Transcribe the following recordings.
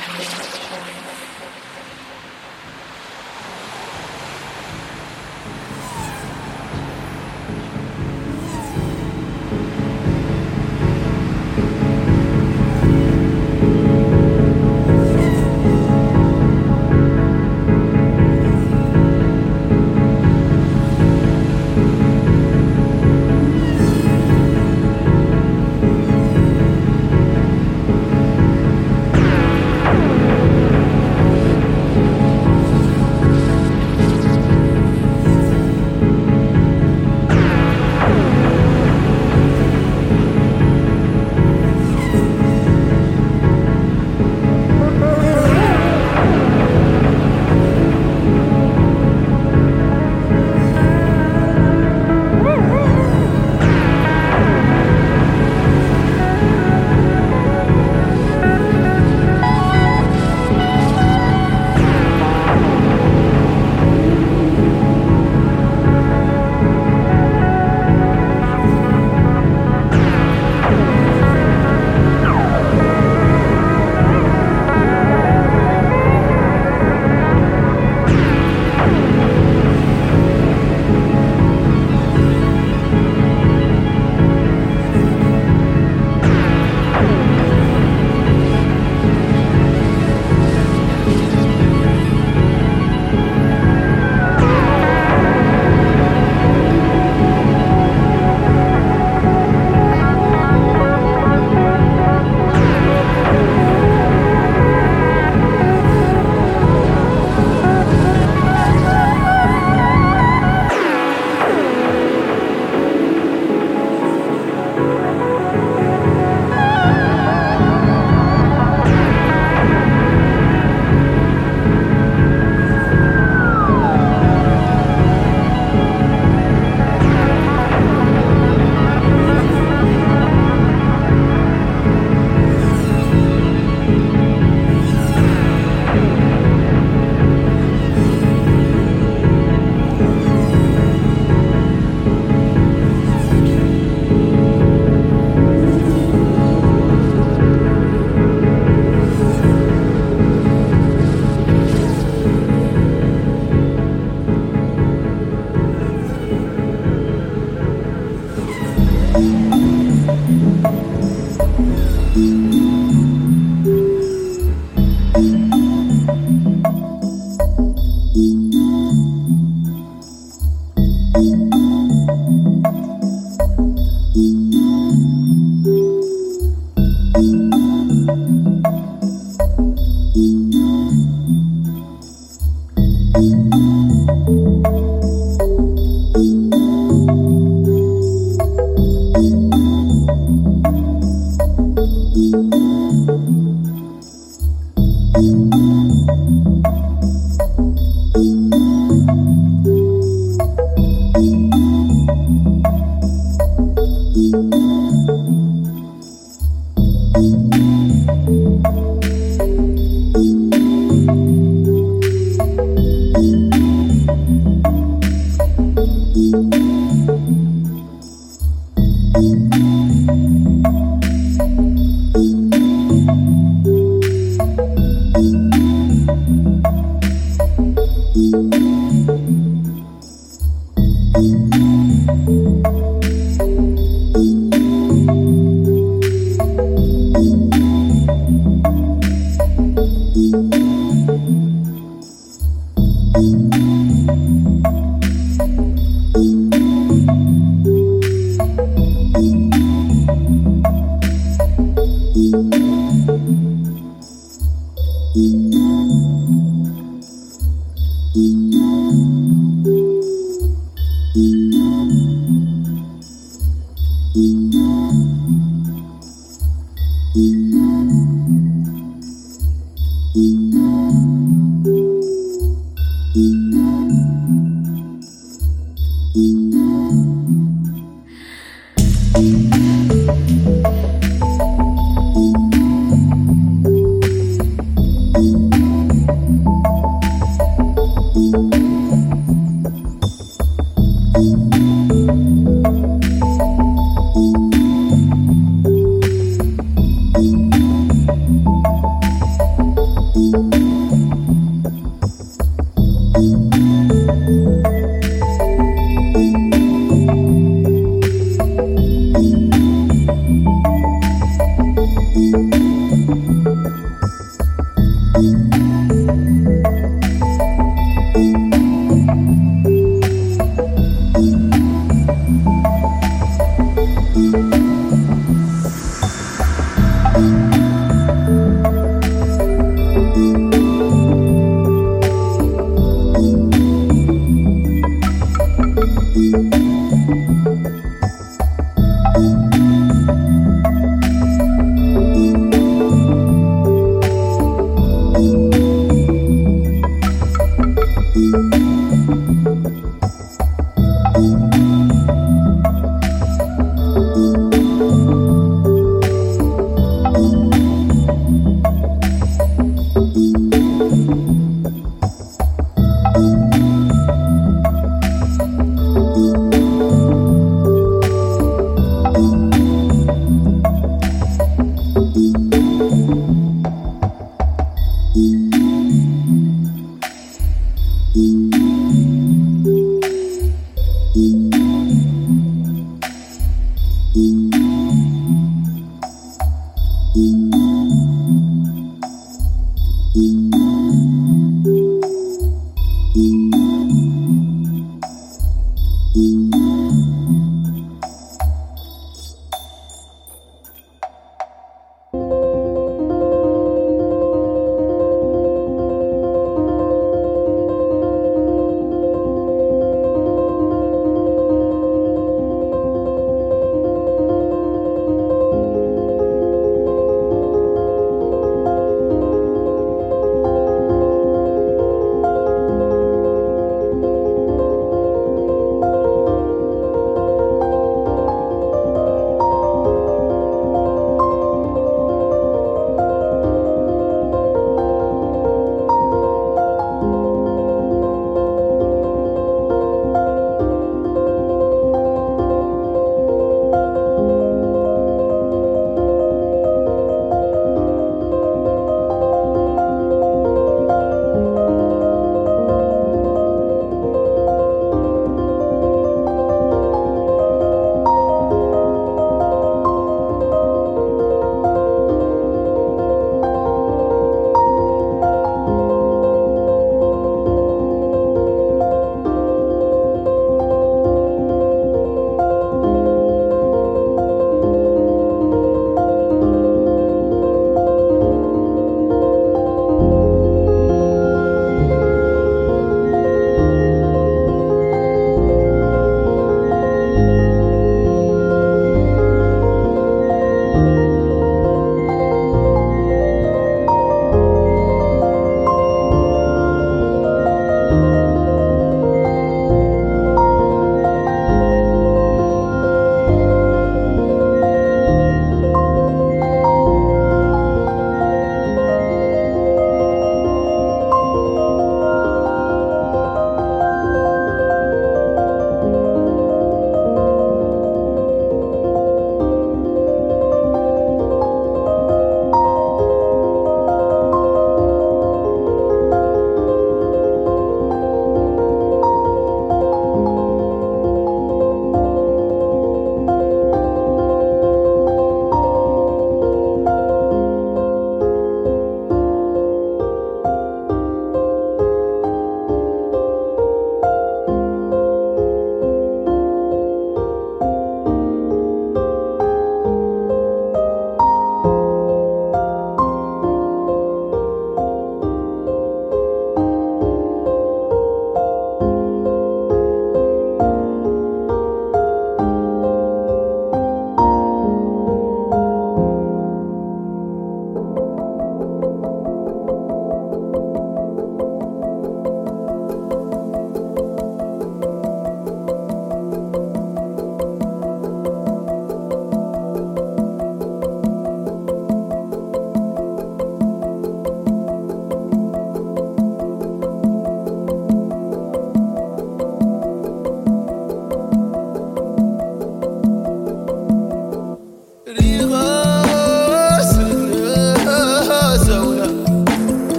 すごい。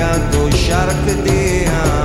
Amor alla ramanga